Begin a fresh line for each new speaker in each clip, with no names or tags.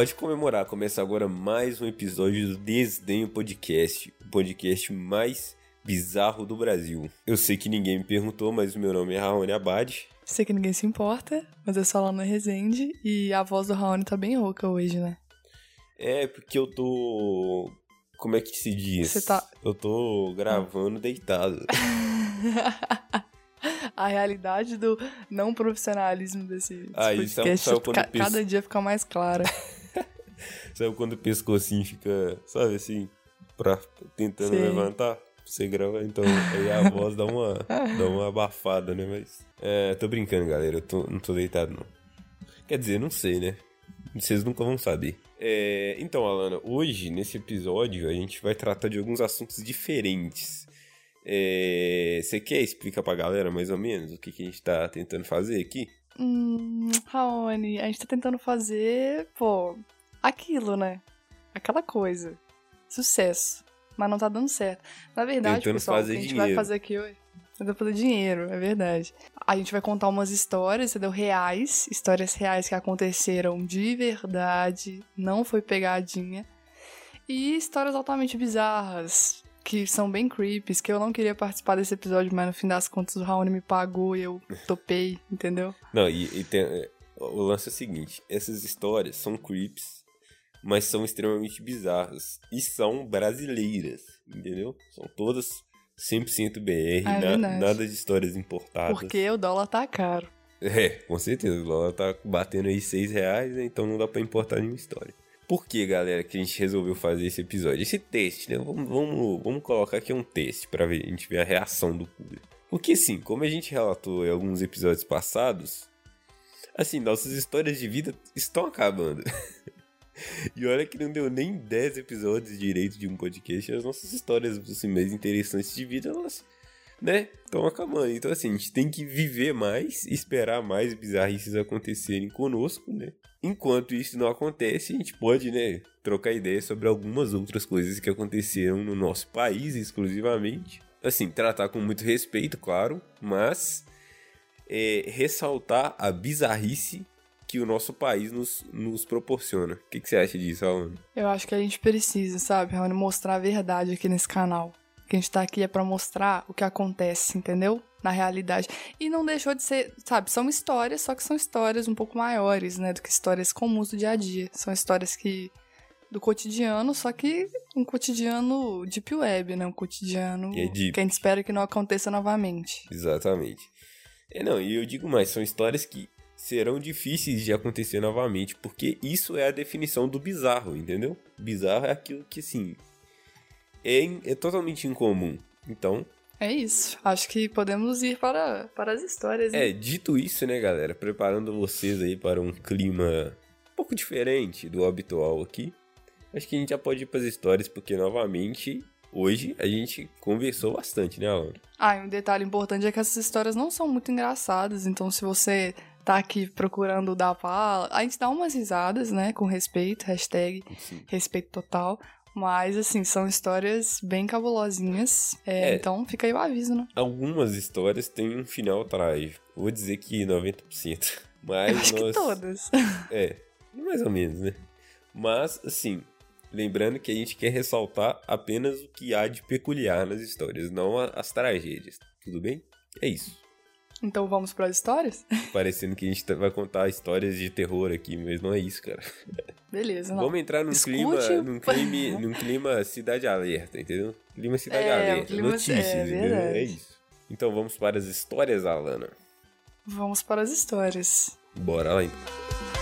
pode comemorar. Começa agora mais um episódio do Desdenho Podcast, o podcast mais bizarro do Brasil. Eu sei que ninguém me perguntou, mas o meu nome é Raoni Abad.
Sei que ninguém se importa, mas eu sou a Lana Rezende e a voz do Raoni tá bem rouca hoje, né?
É, porque eu tô. Como é que se diz?
Você tá-
Eu tô gravando deitado.
a realidade do não profissionalismo desse, desse
Ah,
podcast
pensa-
cada dia fica mais clara.
Sabe quando o pescocinho fica, sabe assim, pra, tentando
Sim.
levantar? Você grava, então aí a voz dá uma, dá uma abafada, né? Mas. É, tô brincando, galera. Eu tô, não tô deitado, não. Quer dizer, não sei, né? Vocês nunca vão saber. É, então, Alana, hoje, nesse episódio, a gente vai tratar de alguns assuntos diferentes. É, Você quer explicar pra galera mais ou menos o que, que a gente tá tentando fazer aqui?
hum, Raoni, a gente tá tentando fazer, pô, aquilo, né? Aquela coisa. Sucesso. Mas não tá dando certo. Na verdade,
Tentando
pessoal, o que a gente
dinheiro.
vai fazer aqui hoje. Tentando fazer dinheiro, é verdade. A gente vai contar umas histórias, entendeu? Reais. Histórias reais que aconteceram de verdade. Não foi pegadinha. E histórias altamente bizarras. Que são bem creepies, que eu não queria participar desse episódio, mas no fim das contas o Raoni me pagou e eu topei, entendeu?
Não, e, e tem, é, o lance é o seguinte: essas histórias são creeps, mas são extremamente bizarras. E são brasileiras, entendeu? São todas 100% BR,
é
na- nada de histórias importadas.
Porque o dólar tá caro.
É, com certeza. O dólar tá batendo aí 6 reais, né? então não dá pra importar nenhuma história. Por que, galera, que a gente resolveu fazer esse episódio? Esse teste, né? Vamos, vamos, vamos colocar aqui um teste pra ver, a gente ver a reação do público. Porque, assim, como a gente relatou em alguns episódios passados, assim, nossas histórias de vida estão acabando. e olha que não deu nem 10 episódios direito de um podcast, as nossas histórias assim, mais interessantes de vida, elas né? Estão acabando. Então, assim, a gente tem que viver mais, esperar mais bizarrices acontecerem conosco, né? Enquanto isso não acontece, a gente pode, né, trocar ideia sobre algumas outras coisas que aconteceram no nosso país exclusivamente. Assim, tratar com muito respeito, claro, mas é, ressaltar a bizarrice que o nosso país nos, nos proporciona. O que, que você acha disso, Alan?
Eu acho que a gente precisa, sabe, Raoni, mostrar a verdade aqui nesse canal. Que a gente tá aqui é pra mostrar o que acontece, entendeu? Na realidade. E não deixou de ser, sabe, são histórias, só que são histórias um pouco maiores, né, do que histórias comuns do dia a dia. São histórias que do cotidiano, só que um cotidiano deep web, né? Um cotidiano
Que é
que a gente espera que não aconteça novamente.
Exatamente. É, não, e eu digo mais, são histórias que serão difíceis de acontecer novamente, porque isso é a definição do bizarro, entendeu? Bizarro é aquilo que, assim, é, é totalmente incomum. Então,
É isso. Acho que podemos ir para, para as histórias. né?
é, dito isso, né, galera, preparando vocês aí para um clima um pouco diferente do habitual aqui, acho que a gente já pode ir para as histórias, porque, novamente, hoje a gente conversou bastante, né, Alan?
Ah, e um detalhe importante é que essas histórias não são muito engraçadas, então se você tá aqui procurando dar fala, a gente dá umas risadas, né, com respeito, hashtag
Sim.
respeito total, mas assim, são histórias bem cabulosinhas, é,
É.
então fica aí o aviso, né?
Algumas histórias têm um final trágico. Vou dizer que 90%. Mas
Eu acho que
nós...
todas.
É, mais ou menos, né? Mas, assim, lembrando que a gente quer ressaltar apenas o que há de peculiar nas histórias, não as tragédias. Tudo bem? É isso.
Então vamos para as histórias?
Parecendo que a gente tá- vai contar histórias de terror aqui, mas não é isso, cara.
Beleza, não.
Vamos entrar num
Escute
clima, num clima, num clima cidade alerta, entendeu? Clima cidade
É,
alerta,
clima-
notícias,
é
entendeu? É isso. Então vamos para as histórias, Alana.
Vamos para as histórias.
Bora lá então.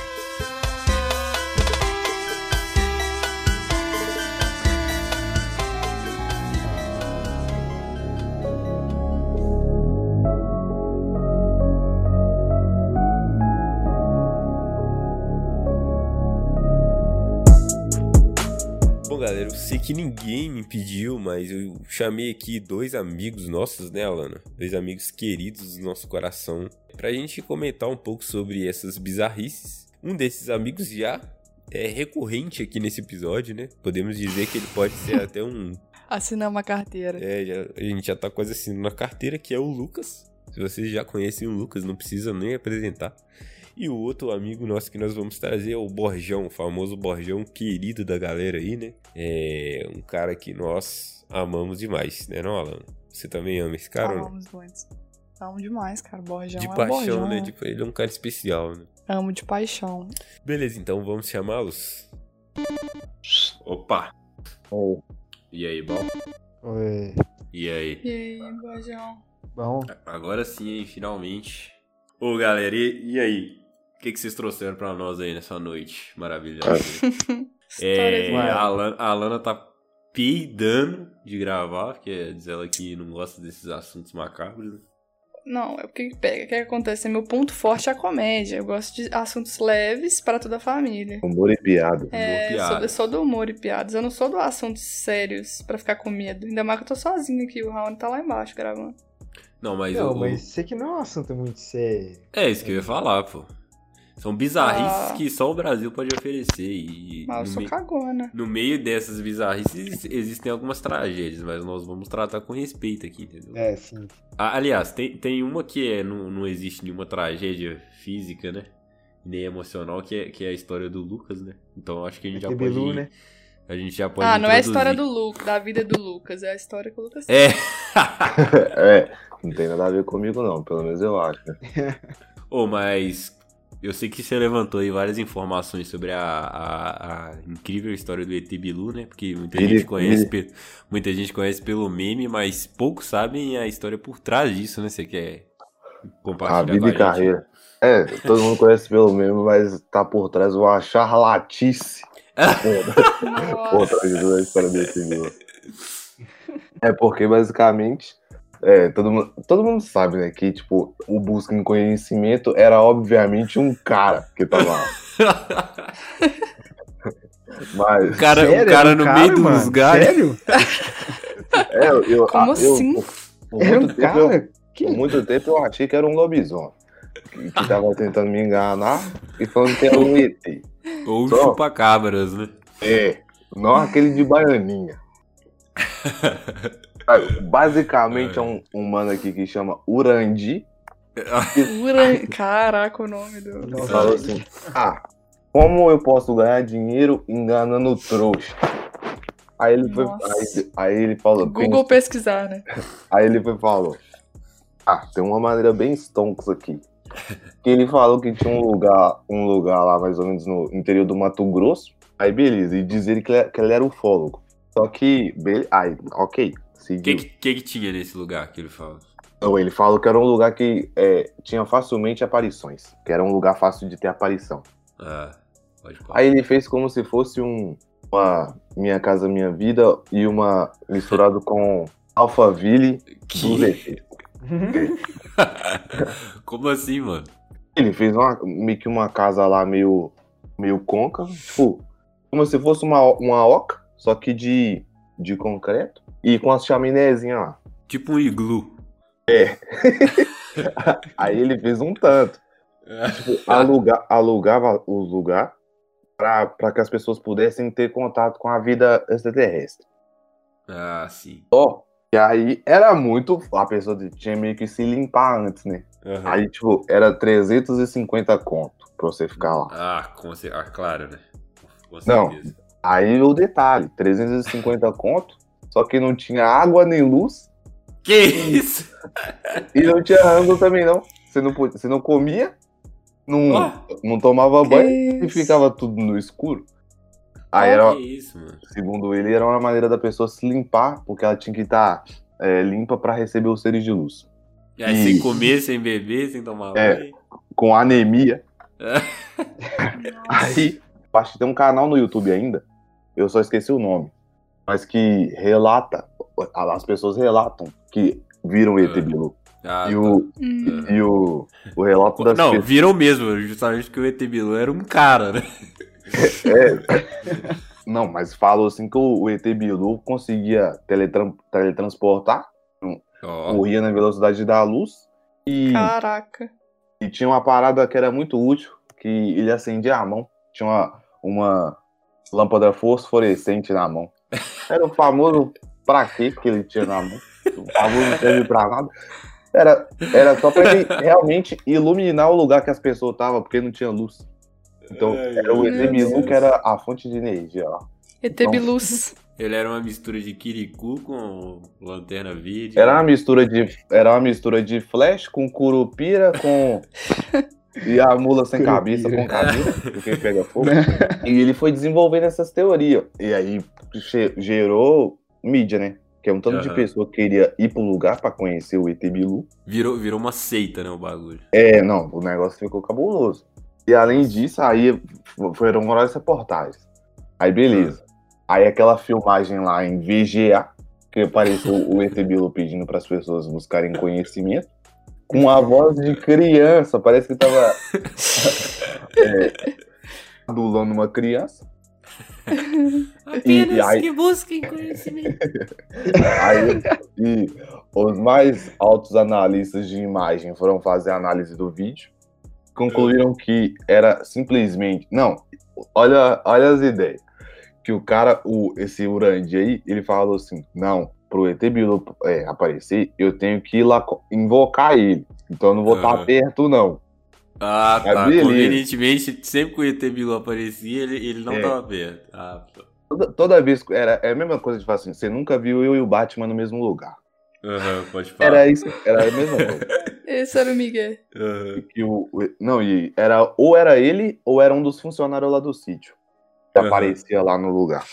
Que ninguém me pediu, mas eu chamei aqui dois amigos nossos, né, Alana? Dois amigos queridos do nosso coração, pra gente comentar um pouco sobre essas bizarrices. Um desses amigos já é recorrente aqui nesse episódio, né? Podemos dizer que ele pode ser até um.
Assinar uma carteira.
É, já- a gente já tá quase assinando na carteira, que é o Lucas. Se vocês já conhecem o Lucas, não precisa nem apresentar. E o outro amigo nosso que nós vamos trazer é o Borjão, o famoso Borjão querido da galera aí, né? É um cara que nós amamos demais, né, não, Alan? Você também ama esse cara,
Amamos muito. Amo demais, cara. Borjão
De
é
paixão,
Borjão.
né? Tipo, ele é um cara especial, né?
Amo de paixão.
Beleza, então vamos chamá-los? Opa!
Oi.
E aí, bom?
Oi.
E aí?
E aí, Borjão?
Bom,
Agora sim, hein, finalmente. Ô, galera, e, e aí? O que, que vocês trouxeram pra nós aí nessa noite maravilhosa? É,
Histórias
Ué.
a, Alana, a Alana tá peidando de gravar, porque diz ela que não gosta desses assuntos macabros. né?
Não, é o que que pega. O que que acontece? Meu ponto forte é a comédia. Eu gosto de assuntos leves para toda a família.
humor e piada.
É,
piada.
sou, eu sou do humor e piadas. Eu não sou do assuntos sérios pra ficar com medo. Ainda mais que eu tô sozinho aqui. O Raoni tá lá embaixo gravando.
Não, mas,
Não,
o-
mas isso aqui não é um assunto muito sério.
É isso que eu ia falar, pô. São bizarrices
Ah.
que só o Brasil pode oferecer. E
Mas eu
no,
sou cagona.
no meio dessas bizarrices existem algumas tragédias, mas nós vamos tratar com respeito aqui, entendeu?
É, sim.
Ah, aliás, tem, tem uma que é, não, não existe nenhuma tragédia física, né? Nem emocional, que é, que é a história do Lucas, né? Então acho que a gente já
ET
pode.
Bilu, né?
A gente já pode.
Ah, não é a história
introduzir.
do Lucas, da vida do Lucas. É a história que o Lucas
É.
É, não tem nada a ver comigo não, pelo menos eu acho.
Ô, mas eu sei que você levantou aí várias informações sobre a, a, a incrível história do ET Bilu, né? Porque muita
Ele-
gente conhece,
ele-
pe- muita gente conhece pelo meme, mas poucos sabem a história por trás disso, né? Você quer compartilhar
A
com
vida
a
e carreira. É, todo mundo conhece pelo mesmo, mas tá por trás uma charlatice por trás da história desse livro. É porque, basicamente, é, todo, mundo, todo mundo sabe, né, que, tipo, o Busca em Conhecimento era, obviamente, um cara que tava lá. Mas,
O cara, o
Sério?
cara
Era um
no
cara,
meio do
mano?
lugar.
Sério?
é, eu,
Como
eu-
assim?
por- por
Era um
tempo eu-
cara?
Por
Que?
muito tempo eu achei que era um lobisomem. Que, que tava tentando me enganar e falando que era um ET.
Ou
Só.
chupa-cabras, né?
É, não aquele de baianinha. Basicamente é um, um mano aqui que chama Urandi.
Uran- Caraca, o nome do.
Nossa.
falou assim: Ah, como eu posso ganhar dinheiro enganando trouxa? Aí ele foi. Aí, aí ele falou.
Google pesquisar, né?
Aí ele foi falou: Ah, tem uma maneira bem stonks aqui. Que ele falou que tinha um lugar, um lugar lá mais ou menos no interior do Mato Grosso. Aí beleza, e dizer que ele, que ele era ufólogo. Só que, be... aí, ok,
O que, que, que tinha nesse lugar que ele fala?
Não, ele falou que era um lugar que é, tinha facilmente aparições. Que era um lugar fácil de ter aparição.
Ah, pode falar.
Aí ele fez como se fosse um uma Minha Casa Minha Vida e uma misturado com Alphaville do
Que?
ZT.
Como assim, mano?
Ele fez uma, meio que uma casa lá meio, meio côncava, tipo, como se fosse uma, uma oca, só que de, de concreto, e com as chaminézinhas lá.
Tipo um iglu.
Aí ele fez um tanto. Tipo, aluga, alugava o lugar para que as pessoas pudessem ter contato com a vida extraterrestre.
Ah, sim.
Ó, e aí era muito. A pessoa tinha meio que se limpar antes, né?
Aham.
Aí, tipo, era 350 conto pra você ficar lá.
Ah, com ah, claro, né? Com
Não.
certeza.
Aí o detalhe: 350 conto, só que não tinha água nem luz
Que isso?
e não tinha rango também, não. Você não, podia- você não comia, não,
Ó,
não tomava banho e ficava tudo no escuro. Aí
que
era,
isso, mano?
segundo ele, era uma maneira da pessoa se limpar, porque ela tinha que estar é, limpa pra receber os seres de luz.
E aí,
E-
sem comer, sem beber, sem tomar
É.
banho.
Com anemia. Aí, acho que tem um canal no YouTube ainda, eu só esqueci o nome, mas que relata, as pessoas relatam que viram o ET. Bilu.
Ah,
E
tá.
o,
Hum.
e o, o relato das
Não,
pessoas.
viram mesmo, justamente porque o ET Bilu era um cara, né?
É. Não, mas falou assim que o, ET Bilu conseguia teletran- teletransportar,
Ó,
corria na velocidade da luz e,
Caraca.
e tinha uma parada que era muito útil, que ele acendia a mão. Tinha uma, uma lâmpada fosforescente na mão. Era o famoso pra quê que ele tinha na mão. O famoso não serve pra nada. Era, era só pra ele realmente iluminar o lugar que as pessoas estavam, porque não tinha luz. Então,
Ai,
era o
meu
ET Bilu
Deus.
que era a fonte de energia lá.
ET Bilus.
Ele era uma mistura de Kirikou com Lanterna Verde.
Era uma mistura de, era uma mistura de Flash com Curupira, com. e a mula sem cabeça com cabeça, porque pega fogo. E ele foi desenvolvendo essas teorias. E aí gerou mídia, né? Que é um tanto de
Aham.
pessoa que queria ir pro lugar pra conhecer o ET Bilu.
Virou, virou uma seita, né, o bagulho.
É, não, o negócio ficou cabuloso. E além disso, aí foram várias reportagens. Aí beleza. Aí aquela filmagem lá em VGA, que apareceu o ET Bilu pedindo para as pessoas buscarem conhecimento, com a voz de criança, parece que tava é, adulando uma criança. E- e aí-
que busquem conhecimento.
Aí, e os mais altos analistas de imagem foram fazer a análise do vídeo, concluíram que era simplesmente. Não, olha, olha as ideias. Que o cara, o, esse Urandi aí, ele falou assim: não, pro ET Bilu é, aparecer, eu tenho que ir lá invocar ele. Então eu não vou estar
Aham.
perto, não.
Ah, tá.
beleza.
Convenientemente, sempre que o ET Bilu aparecia, ele, ele não
É.
tava perto. Ah.
Toda, toda vez. Era, é a mesma coisa de falar assim: você nunca viu eu e o Batman no mesmo lugar.
Aham, pode falar.
Era isso, era a mesma coisa.
Esse era o Miguel.
Aham.
que o, o- não, e era ou era ele ou era um dos funcionários lá do sítio que
Aham.
aparecia lá no lugar.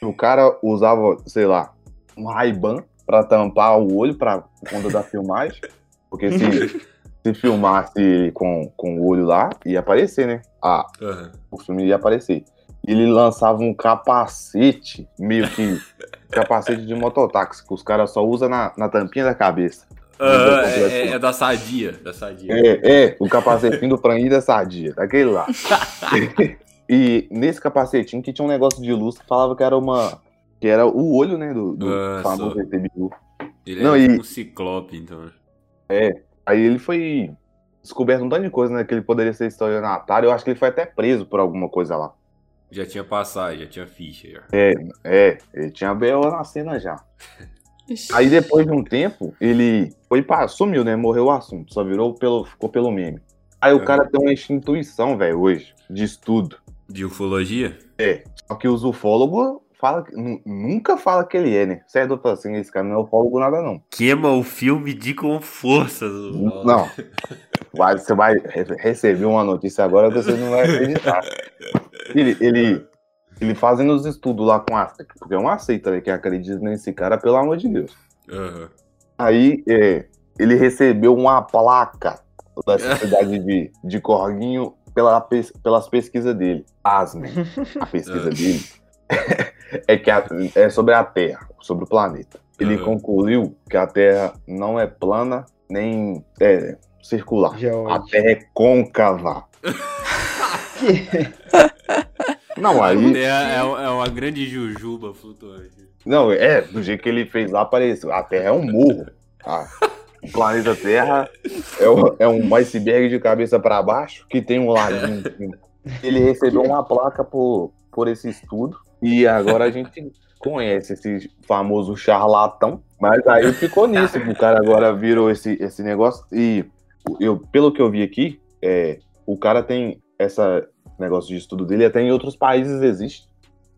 O cara usava, sei lá, um Ray-Ban pra tampar o olho pra conta da filmagem, porque se, se filmasse ele com, com o olho lá, ia aparecer, né? Ah,
Aham.
o filme ia aparecer. Ele lançava um capacete, meio que capacete de mototáxi, que os caras só usam na, na tampinha da cabeça.
Aham, é, é- é da sadia. Da sadia.
É, é, o capacetinho do franguinho da sadia, daquele lá. e nesse capacetinho que tinha um negócio de luz que falava que era uma. Que era o olho, né, do, do
Ah,
famoso
só. Ele
Não,
é
e-
tipo um ciclope, então.
Aí ele foi descoberto um tanto de coisa, né? Que ele poderia ser estelionatário. Eu acho que ele foi até preso por alguma coisa lá.
Já tinha passagem, já tinha ficha. Já.
É, ele tinha B.O. na cena já. Aí depois de um tempo, ele foi pra. sumiu, né? Morreu o assunto. Só virou pelo. ficou pelo meme. Aí o
É.
cara tem uma intuição, velho, hoje, de estudo.
De ufologia?
Só que os ufólogos fala, nunca fala que ele é, né? Você é doutor assim, esse cara não é ufólogo nada, não.
Queima o filme de com força.
Não. Vai- você vai re- receber uma notícia agora que você não vai acreditar. Ele, ele, ele fazendo os estudos lá com a porque é uma seita né, que acredita nesse cara, pelo amor de Deus.
Aham.
Aí é, ele recebeu uma placa da sociedade de, de Corguinho pela, pelas pesquisas dele. Asme, a pesquisa
Ah.
dele é, que a- é sobre a Terra, sobre o planeta. Ele
Aham.
concluiu que a Terra não é plana nem é, circular. A. Terra é côncava. Não, aí.
É, é, é uma grande jujuba flutuante.
Não, é, do jeito que ele fez lá, apareceu. A Terra é um morro. tá? O planeta Terra é, um- é um iceberg de cabeça para baixo que tem um laguinho. em cima. Ele recebeu uma placa por, por esse estudo e agora a gente conhece esse famoso charlatão. Mas aí ficou nisso, o cara agora virou esse, esse negócio. E eu, pelo que eu vi aqui, é, o cara tem essa negócio de estudo dele até em outros países existe.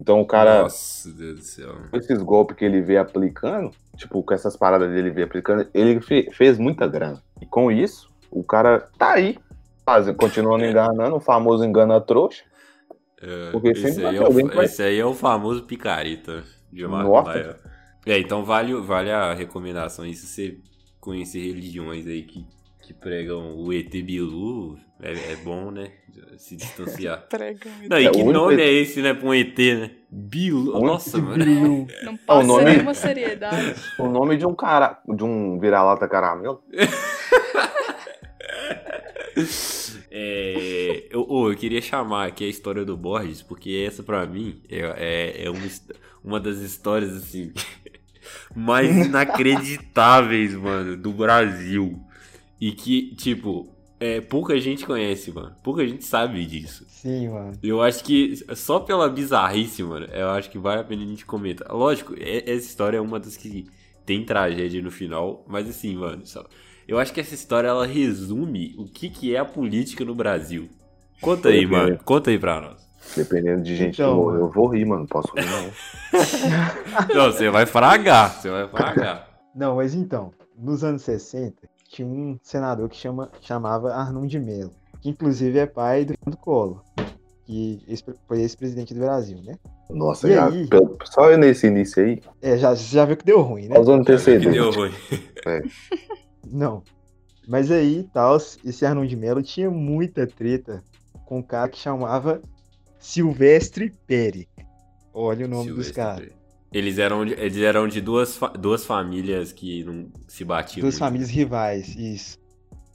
Então o cara
Nossa, Deus do céu.
com esses golpes que ele vê aplicando, tipo, com essas paradas dele vê aplicando, ele fe- fez muita grana. E com isso, o cara tá aí, faz- continuando enganando, o famoso engana trouxa.
É,
Porque
esse,
sempre
aí é
alguém
o, esse aí é o famoso picareta de. Maia. É, então vale, vale a recomendação aí se você conhecer religiões aí que, que pregam o ET Bilu, é, é bom, né? Se distanciar.
Prega.
Não, e que nome
ET
é esse, né, pra um ET, né? Bilu. Nossa, mano.
Bilu.
Não passa
nome-
nenhuma seriedade.
O nome de um cara, de um vira-lata caramelo.
É, eu, eu queria chamar aqui a história do Borges, porque essa pra mim é, é, é uma, uma das histórias assim mais inacreditáveis, mano, do Brasil. E que, tipo, é, pouca gente conhece, mano. Pouca gente sabe disso.
Sim, mano.
Eu acho que só pela bizarrice, mano, eu acho que vale a pena a gente comentar. Lógico, é- essa história é uma das que tem tragédia no final, mas assim, mano, só- Eu acho que essa história ela resume o que, que é a política no Brasil. Conta aí, mano. Conta aí pra nós.
Dependendo de gente
Então,
que morrer,
mano.
eu vou rir, mano. Não posso rir, não.
Não, você vai fragar. Você vai fragar.
Não, mas então, nos anos 60, tinha um senador que chama, chamava Arnon de Mello, que inclusive é pai do Fernando Collor, que foi ex-presidente do Brasil, né?
Nossa,
E
já,
aí?
pelo- só nesse início aí,
É, já, você já viu que deu ruim, né?
Que
antecedentes.
deu ruim.
Não. Mas aí, tal, esse Arnon de Mello tinha muita treta com um cara que chamava Silvestre Peri. Olha o nome dos
Silvestre
caras.
Pereira. Eles eram de, eles eram de duas, duas famílias que não se batiam.
Duas
muito.
famílias rivais, isso.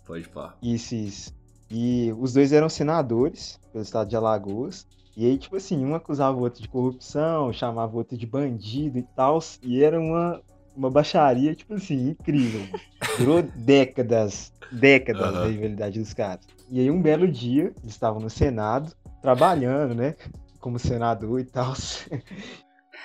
Pode pá.
Isso, isso. E os dois eram senadores pelo estado de Alagoas. E aí, tipo assim, um acusava o outro de corrupção, chamava o outro de bandido e tal. E era uma, uma baixaria, tipo assim, incrível. Durou décadas, décadas
Aham.
a rivalidade dos caras. E aí, um belo dia, eles estavam no Senado, trabalhando, né? Como senador e tal.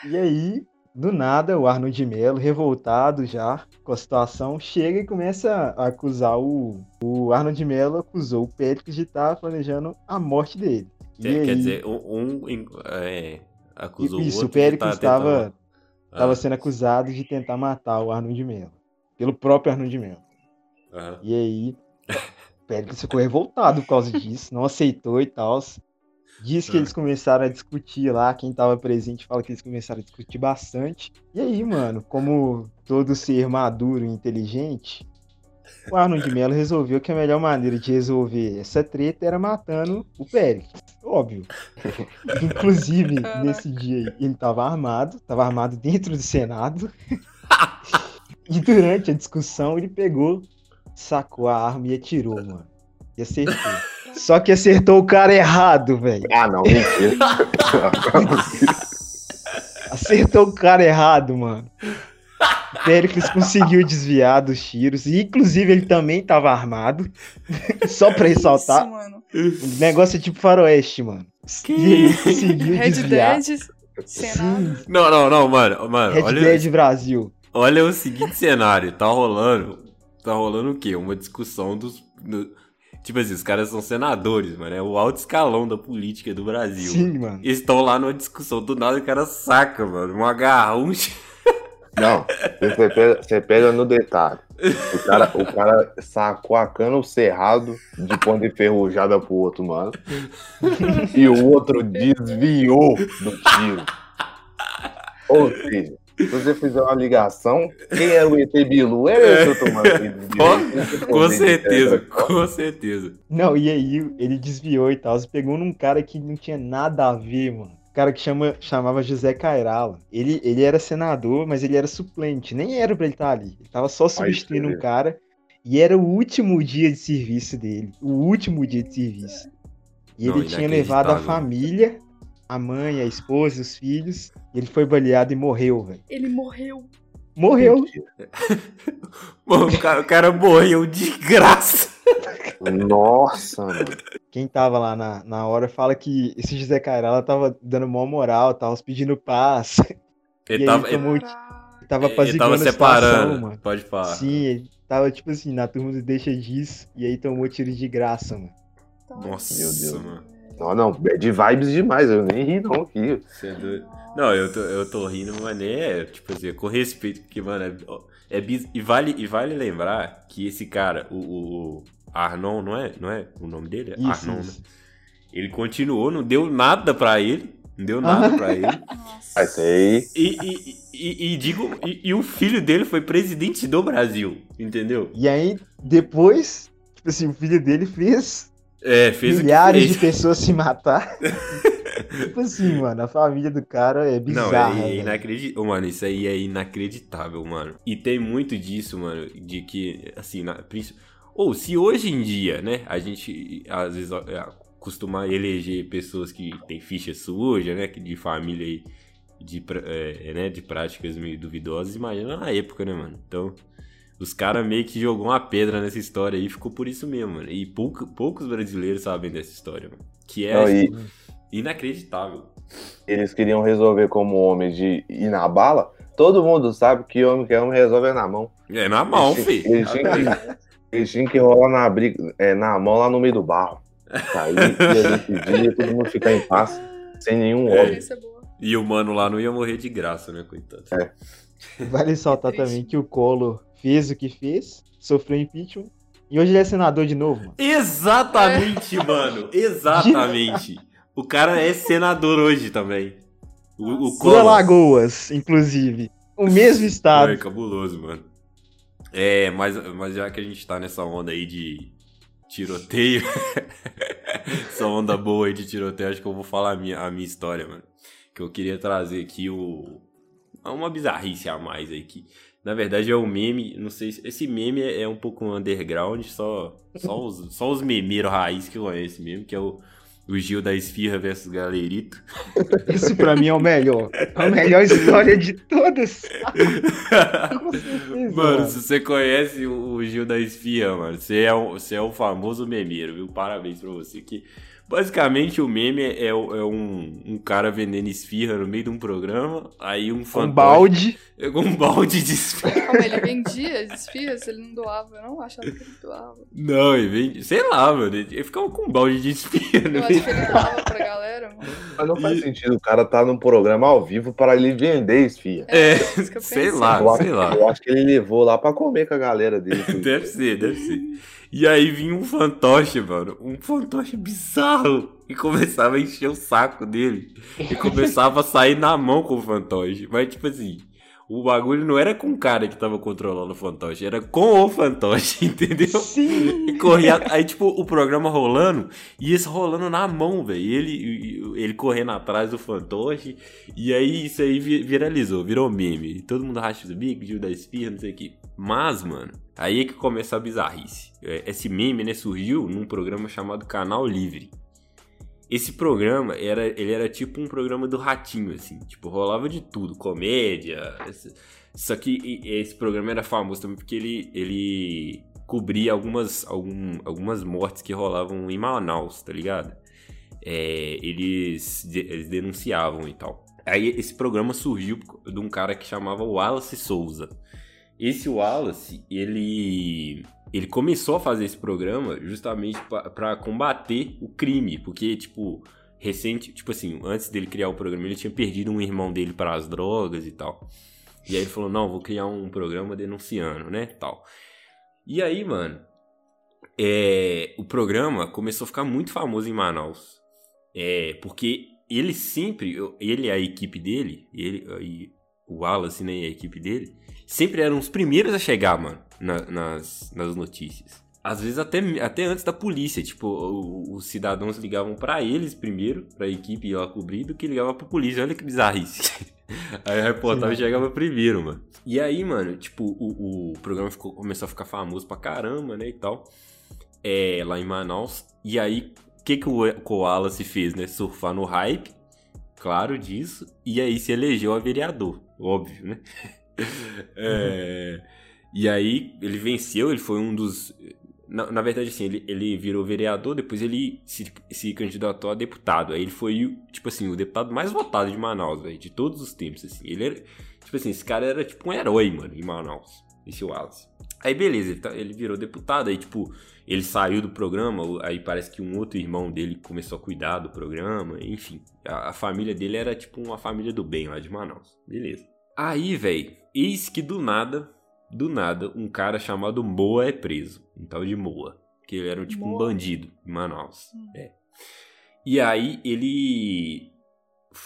E aí, do nada, o Arnold de Mello, revoltado já com a situação, chega e começa a acusar o. O Arnold de Mello acusou o Péricles de estar planejando a morte dele. E
Quer, quer
aí,
dizer, um, um, é, acusou
isso,
o
o
outro de tá
Péricles estava
tentando- Ah,
sendo acusado de tentar matar o Arnold de Mello. Pelo próprio Arnold de Mello. E aí, o Péricles ficou revoltado por causa disso, não aceitou e tal. Diz que
Ah.
eles começaram a discutir lá, quem tava presente fala que eles começaram a discutir bastante. E aí, mano, como todo ser maduro e inteligente, o Arnold de Mello resolveu que a melhor maneira de resolver essa treta era matando o Péricles. Óbvio. Inclusive,
Caraca.
nesse dia aí, ele tava armado, tava armado dentro do Senado. E durante a discussão, ele pegou, sacou a arma e atirou, mano. E acertou. Só que acertou o cara errado, velho.
Ah, não, mentira.
Acertou o cara errado, mano. O Péricles conseguiu desviar dos tiros. E, inclusive, ele também tava armado. Só pra ressaltar.
Isso, mano.
O negócio é tipo faroeste, mano.
Que
E ele conseguiu
Red
desviar.
Dead.
Sim,
Não, não, não, mano. mano
Red
olha,
Dead Brasil.
olha o seguinte cenário. Tá rolando. Tá rolando o quê? Uma discussão dos. do- tipo assim, os caras são senadores, mano. É o alto escalão da política do Brasil.
Sim, mano.
Eles estão lá numa discussão, do nada o cara saca, mano. Um agarrão.
Não, você pega, você pega no detalhe. O cara, o cara sacou a cana o cerrado de ponta enferrujada pro outro, mano. E o outro desviou do tiro. Ou seja, se você fizer uma ligação, quem era o ET Bilu? Era esse outro mano que desviou.
Com certeza, com certeza.
Não, e aí ele desviou e tal. Pegou num cara que não tinha nada a ver, mano. Cara que chama, chamava José Cairala. Ele, ele era senador, mas ele era suplente. Nem era pra ele estar ali. Ele tava só substituindo um cara. E era o último dia de serviço dele. O último dia de serviço. E
Não,
ele tinha levado a família, a mãe, a esposa, os filhos. E ele foi baleado e morreu, velho.
Ele morreu.
Morreu.
Mano, o cara, o cara morreu de graça.
Nossa, mano.
Quem tava lá na, na hora fala que esse José Cairala tava dando mó moral, tava pedindo paz.
Ele
E
tava,
tomou-
ele,
Muito-
Caralho.
Tava
ele tava
situação,
separando.
mano.
Pode falar.
Sim, ele tava tipo assim, na turma do deixa disso, e aí tomou tiro de graça, mano.
Nossa,
Meu Deus.
mano.
Não, não, bad vibes demais. Eu nem ri, não, aqui.
É. Não, eu tô, eu tô rindo, mas nem é, tipo assim, com respeito, porque, mano, é, é bis... e, vale, e vale lembrar que esse cara, o, o, Arnon, não é? Não é o nome dele? É
Isso,
Arnon, né?
isso.
Ele continuou, não deu nada pra ele, não deu nada pra ele.
Nossa.
E, e, e, e digo, e, e o filho dele foi presidente do Brasil, entendeu?
E aí, depois, tipo assim, o filho dele fez,
É, fez
milhares
o
de
fez.
pessoas se matar. tipo assim, mano, a família do cara é
Não,
bizarra.
é, é
velho.
inacreditável. Mano, isso aí é inacreditável, mano. E tem muito disso, mano, de que, assim, na, ou se hoje em dia, né, a gente às vezes é, costuma eleger pessoas que têm ficha suja, né, que de família aí, de, pra- é, né, de práticas meio duvidosas, imagina na época, né, mano? Então, os caras meio que jogou uma pedra nessa história aí e ficou por isso mesmo, mano. E pouco- poucos brasileiros sabem dessa história, mano. Que é
não, e
inacreditável.
eles queriam resolver como homem de ir na bala. Todo mundo sabe que homem que é homem resolve é na mão.
É na mão,
Eles-
filho.
eles tinham que- Peixinho que rola na, briga, é, na mão lá no meio do barro. Aí ia decidir, todo mundo ficar em paz, sem nenhum
É.
Isso é boa.
E o mano lá não ia morrer de graça, né, coitado?
É.
Vale
Triste.
também que o Collor fez o que fez, sofreu impeachment, e hoje ele é senador de novo, mano.
Exatamente, mano. Exatamente. O cara é senador hoje também. O, o.
Alagoas, inclusive. O mesmo estado.
É cabuloso, mano. É, mas, mas já que a gente tá nessa onda aí de tiroteio, essa onda boa aí de tiroteio, acho que eu vou falar a minha, a minha história, mano. Que eu queria trazer aqui o. Uma bizarrice a mais aí que. Na verdade é um meme, não sei se. Esse meme é, um pouco underground, só, só, os, só os memeiros raiz que conhecem mesmo, que é o, o Gil da Esfirra versus Galerito.
Esse pra mim é o melhor. É a melhor história de todas. Com certeza.
Mano, se você conhece o o Gil da Esfia, mano, você é, um, você é o famoso memeiro, viu? Parabéns pra você. Que basicamente o meme é, o- é um, um cara vendendo esfirra no meio de um programa, aí um
Um
fantoche.
balde.
Com um balde de esfirra.
Calma, ele vendia as esfias, ele não doava. Eu não achava que ele doava.
Não, ele vende. Sei lá, mano. Ele ficava com um balde de esfirra no
Eu acho que ele doava pra galera, mano.
Mas não faz
E-
sentido, o cara tá num programa ao vivo para ele vender esfia.
É,
isso que eu
sei lá.
eu, acho,
sei lá.
eu acho que ele levou lá pra comer com a galera dele.
Deve ser, deve ser. E aí vinha um fantoche, mano. Um fantoche bizarro. E começava a encher o saco dele. E começava a sair na mão com o fantoche. Mas, tipo assim, o bagulho não era com o cara que tava controlando o fantoche, era com o fantoche, entendeu?
Sim.
E corria. Aí, tipo, o programa rolando, e esse rolando na mão, velho. Ele, ele correndo atrás do fantoche. E aí isso aí vi- viralizou, virou meme. E todo mundo racha o bico, Gil da Espirra, não sei o que. Mas, mano, aí é que começa a bizarrice. É, Esse meme, né, surgiu num programa chamado Canal Livre. Esse programa, era, ele era tipo um programa do Ratinho, assim. Tipo, rolava de tudo. Comédia. Só que esse programa era famoso também porque ele, ele cobria algumas, algum, algumas mortes que rolavam em Manaus, tá ligado? É, eles, eles denunciavam e tal. Aí esse programa surgiu de um cara que chamava Wallace Souza. Esse Wallace, ele ele começou a fazer esse programa justamente para combater o crime, porque tipo recente, tipo assim, antes dele criar o programa, ele tinha perdido um irmão dele para as drogas e tal. E aí ele falou: "Não, vou criar um programa denunciando, né, tal". E aí, mano, é, o programa começou a ficar muito famoso em Manaus. É, porque ele sempre, ele e a equipe dele, ele o Wallace, né, e a equipe dele, sempre eram os primeiros a chegar, mano, na- nas, nas notícias. Às vezes até, até antes da polícia, tipo, os cidadãos ligavam pra eles primeiro, pra equipe ir lá cobrir, do que ligava pra polícia. Olha que bizarrice. Aí a reportagem
Sim.
chegava primeiro, mano. E aí, mano, tipo, o, o programa ficou- começou a ficar famoso pra caramba, né, e tal. É, lá em Manaus. E aí, o que, que o Koala se fez, né? Surfar no hype, claro disso. E aí se elegeu a vereador, óbvio, né? É, E aí ele venceu, ele foi um dos. Na, na verdade, assim, ele, ele virou vereador, depois ele se, se candidatou a deputado. Aí ele foi, tipo assim, o deputado mais votado de Manaus, velho, de todos os tempos, assim. Ele era, tipo assim, esse cara era tipo um herói, mano, em Manaus, esse Wallace. Aí beleza, ele, tá- ele virou deputado, aí tipo, ele saiu do programa, aí parece que um outro irmão dele começou a cuidar do programa, enfim. A, a família dele era tipo uma família do bem lá de Manaus. Beleza. Aí, velho, eis que do nada, do nada, um cara chamado Moa é preso. Um tal de Moa. Que ele era um, tipo um
Moa.
bandido em Manaus.
Hum.
É. E aí ele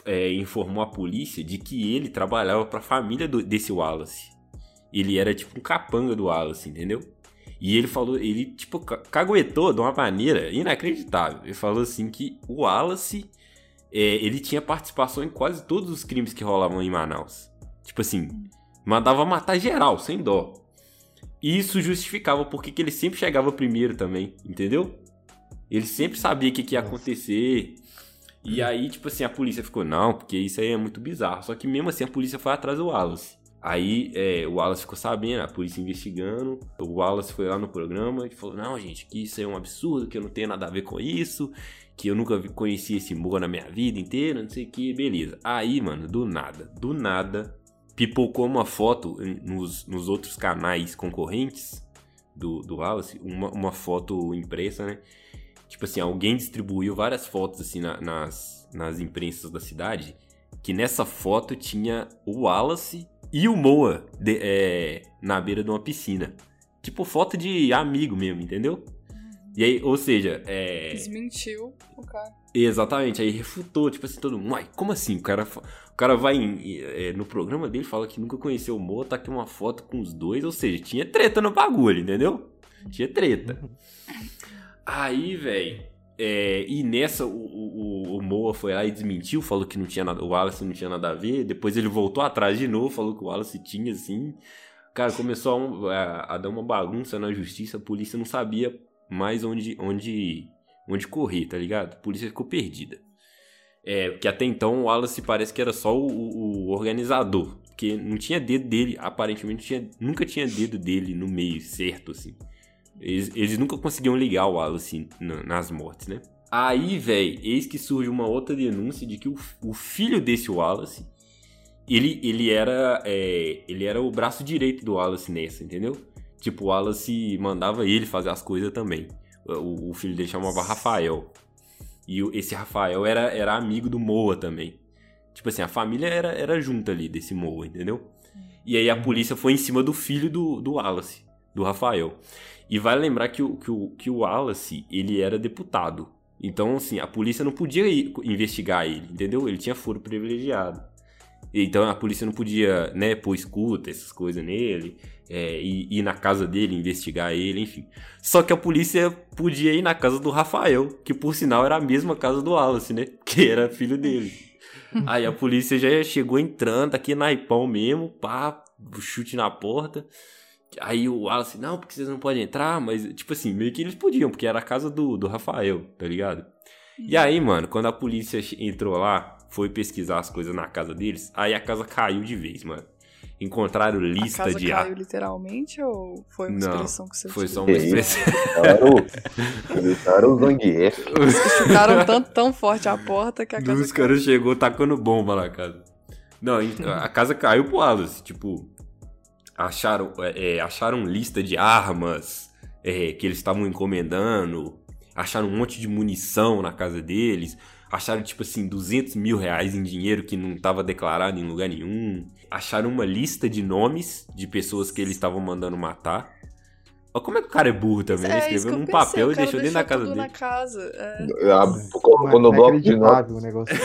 é, informou a polícia de que ele trabalhava pra família do- desse Wallace. Ele era tipo um capanga do Wallace, entendeu? E ele falou, ele tipo ca- caguetou de uma maneira inacreditável. Ele falou assim que o Wallace, é, ele tinha participação em quase todos os crimes que rolavam em Manaus. Tipo assim, mandava matar geral, sem dó. E isso justificava porque que ele sempre chegava primeiro também, entendeu? Ele sempre sabia o que, que ia acontecer. E aí, tipo assim, a polícia ficou, não, porque isso aí é muito bizarro. Só que mesmo assim a polícia foi atrás do Wallace. Aí é, o Wallace ficou sabendo, a polícia investigando. O Wallace foi lá no programa e falou: Não, gente, que isso é um absurdo, que eu não tenho nada a ver com isso, que eu nunca conheci esse Moa na minha vida inteira, não sei o que, beleza. Aí, mano, do nada, do nada, pipocou uma foto nos, nos outros canais concorrentes do, do Wallace, uma, uma foto impressa, né? Tipo assim, alguém distribuiu várias fotos assim na, nas, nas imprensas da cidade. Que nessa foto tinha o Wallace e o Moa de, é, na beira de uma piscina. Tipo foto de amigo mesmo, entendeu? E aí, ou seja, é.
Desmentiu o cara.
Exatamente, aí refutou, tipo assim, todo mundo. Uai, como assim? O cara, o cara vai em, é, no programa dele, fala que nunca conheceu o Moa, tá aqui uma foto com os dois, ou seja, tinha treta no bagulho, entendeu? Tinha treta. Aí, velho. É, e nessa, o, o, o, Moa foi lá e desmentiu, falou que não tinha nada, o Wallace não tinha nada a ver. Depois ele voltou atrás de novo, falou que o Wallace tinha, assim. Cara, começou a, a, a dar uma bagunça na justiça, a polícia não sabia mais onde, onde, onde correr, tá ligado? A polícia ficou perdida. É, porque até então o Wallace parece que era só o, o, organizador. Porque não tinha dedo dele, aparentemente tinha, nunca tinha dedo dele no meio certo, assim. Eles, eles nunca conseguiam ligar o Wallace nas mortes, né? Aí, velho, eis que surge uma outra denúncia de que o, o filho desse Wallace, ele, ele, era, é, ele era o braço direito do Wallace nessa, entendeu? Tipo, o Wallace mandava ele fazer as coisas também. O, o filho dele chamava Rafael. E esse Rafael era, era amigo do Moa também. Tipo assim, a família era, era junta ali desse Moa, entendeu? E aí a polícia foi em cima do filho do, do Wallace, do Rafael. E vai lembrar que o, que, o, que o Wallace, ele era deputado. Então, assim, a polícia não podia ir investigar ele, entendeu? Ele tinha foro privilegiado. Então a polícia não podia, né, pôr escuta, essas coisas nele, é, ir, ir, na casa dele, investigar ele, enfim. Só que a polícia podia ir na casa do Rafael, que por sinal era a mesma casa do Wallace, né? Que era filho dele. Aí a polícia já chegou entrando aqui na Ipão mesmo, pá, chute na porta. Aí o Wallace, não, porque vocês não podem entrar, mas, tipo assim, meio que eles podiam, porque era a casa do, do Rafael, tá ligado? E aí, mano, quando a polícia entrou lá, foi pesquisar as coisas na casa deles, aí a casa caiu de vez, mano. Encontraram lista
a casa
de.
caiu literalmente ou foi uma
Não,
expressão que você
Foi só uma expressão.
Gritaram o Zangief.
Chutaram tanto, tão forte a porta que a casa
Os caras chegou tacando bomba na casa. Não, a casa caiu pro Wallace, tipo, acharam, é, acharam lista de armas é, que eles estavam encomendando, acharam um monte de munição na casa deles, acharam, tipo assim, 200 mil reais em dinheiro que não estava declarado em lugar nenhum, acharam uma lista de nomes de pessoas que eles estavam mandando matar. Olha como é que o cara é burro também, ele
É, isso
escreveu num
pensei,
papel e deixou dentro da casa
tudo
dele.
na casa. é.
Ah,
Mas
Quando o
não é
bloco de
o negócio.